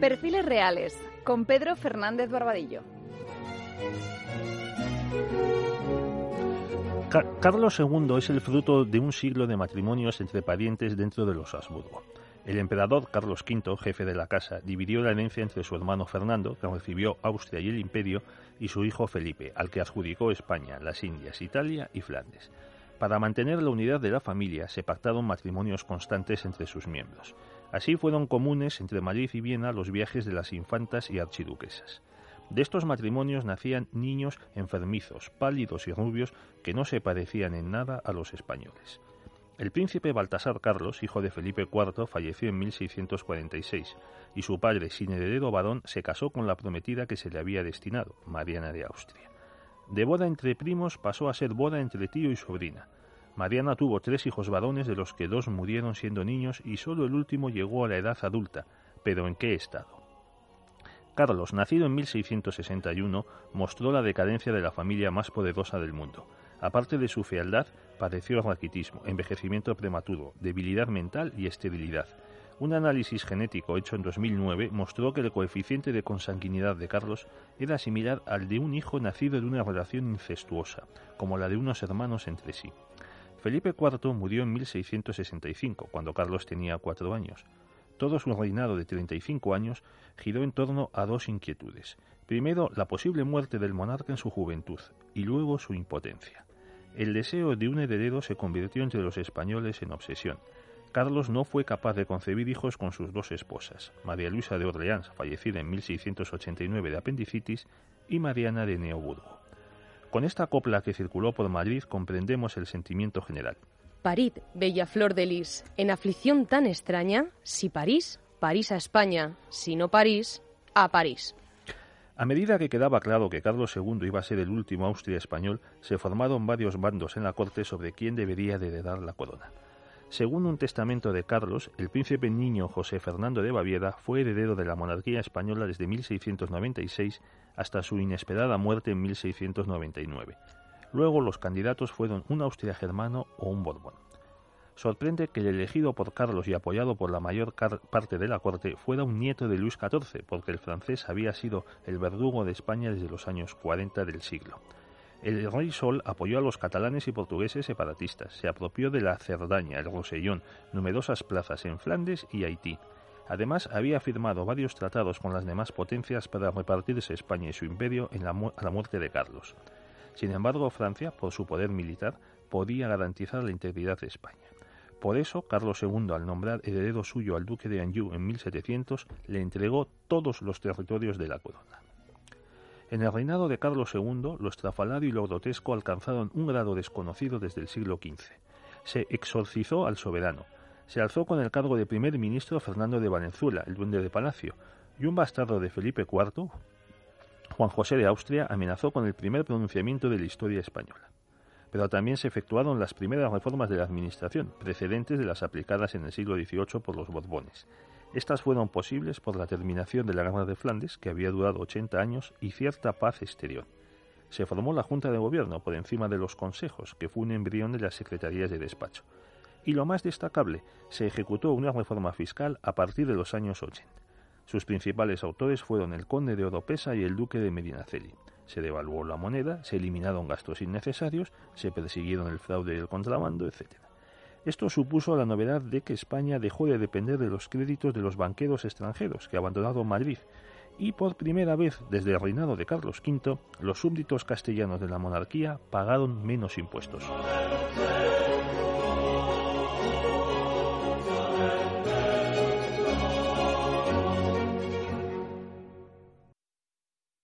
Perfiles reales con Pedro Fernández Barbadillo. Carlos II es el fruto de un siglo de matrimonios entre parientes dentro de los Habsburgo. El emperador Carlos V, jefe de la casa, dividió la herencia entre su hermano Fernando, que recibió Austria y el Imperio, y su hijo Felipe, al que adjudicó España, las Indias, Italia y Flandes. Para mantener la unidad de la familia se pactaron matrimonios constantes entre sus miembros. Así fueron comunes entre Madrid y Viena los viajes de las infantas y archiduquesas. De estos matrimonios nacían niños enfermizos, pálidos y rubios que no se parecían en nada a los españoles. El príncipe Baltasar Carlos, hijo de Felipe IV, falleció en 1646 y su padre, sin heredero varón, se casó con la prometida que se le había destinado, Mariana de Austria. De boda entre primos pasó a ser boda entre tío y sobrina. Mariana tuvo tres hijos varones de los que dos murieron siendo niños y solo el último llegó a la edad adulta, pero ¿en qué estado? Carlos, nacido en 1661, mostró la decadencia de la familia más poderosa del mundo. Aparte de su fealdad, padeció raquitismo, envejecimiento prematuro, debilidad mental y esterilidad. Un análisis genético hecho en 2009 mostró que el coeficiente de consanguinidad de Carlos era similar al de un hijo nacido de una relación incestuosa, como la de unos hermanos entre sí. Felipe IV murió en 1665, cuando Carlos tenía cuatro años. Todo su reinado de 35 años giró en torno a dos inquietudes. Primero, la posible muerte del monarca en su juventud y luego su impotencia. El deseo de un heredero se convirtió entre los españoles en obsesión. Carlos no fue capaz de concebir hijos con sus dos esposas, María Luisa de Orleans, fallecida en 1689 de apendicitis, y Mariana de Neoburgo. Con esta copla que circuló por Madrid comprendemos el sentimiento general. Parid, bella flor de lis, en aflicción tan extraña, si París, París a España, si no París, a París. A medida que quedaba claro que Carlos II iba a ser el último Austria español, se formaron varios bandos en la corte sobre quién debería de heredar la corona. Según un testamento de Carlos, el príncipe niño José Fernando de Baviera fue heredero de la monarquía española desde 1696 hasta su inesperada muerte en 1699. Luego los candidatos fueron un Austria germano o un Borbón. Sorprende que el elegido por Carlos y apoyado por la mayor parte de la corte fuera un nieto de Luis XIV, porque el francés había sido el verdugo de España desde los años 40 del siglo. El rey Sol apoyó a los catalanes y portugueses separatistas, se apropió de la Cerdaña, el Rosellón, numerosas plazas en Flandes y Haití. Además, había firmado varios tratados con las demás potencias para repartirse España y su imperio en la a la muerte de Carlos. Sin embargo, Francia, por su poder militar, podía garantizar la integridad de España. Por eso, Carlos II, al nombrar heredero suyo al duque de Anjou en 1700, le entregó todos los territorios de la corona. En el reinado de Carlos II, lo estrafalario y lo grotesco alcanzaron un grado desconocido desde el siglo XV. Se exorcizó al soberano. Se alzó con el cargo de primer ministro Fernando de Valenzuela, el duende de palacio, y un bastardo de Felipe IV, Juan José de Austria amenazó con el primer pronunciamiento de la historia española. Pero también se efectuaron las primeras reformas de la Administración, precedentes de las aplicadas en el siglo XVIII por los Borbones. Estas fueron posibles por la terminación de la Guerra de Flandes, que había durado 80 años, y cierta paz exterior. Se formó la Junta de Gobierno por encima de los consejos, que fue un embrión de las secretarías de despacho. Y lo más destacable, se ejecutó una reforma fiscal a partir de los años 80. Sus principales autores fueron el conde de Oropesa y el duque de Medinaceli. Se devaluó la moneda, se eliminaron gastos innecesarios, se persiguieron el fraude y el contrabando, etc. Esto supuso la novedad de que España dejó de depender de los créditos de los banqueros extranjeros que abandonaron Madrid y por primera vez desde el reinado de Carlos V los súbditos castellanos de la monarquía pagaron menos impuestos.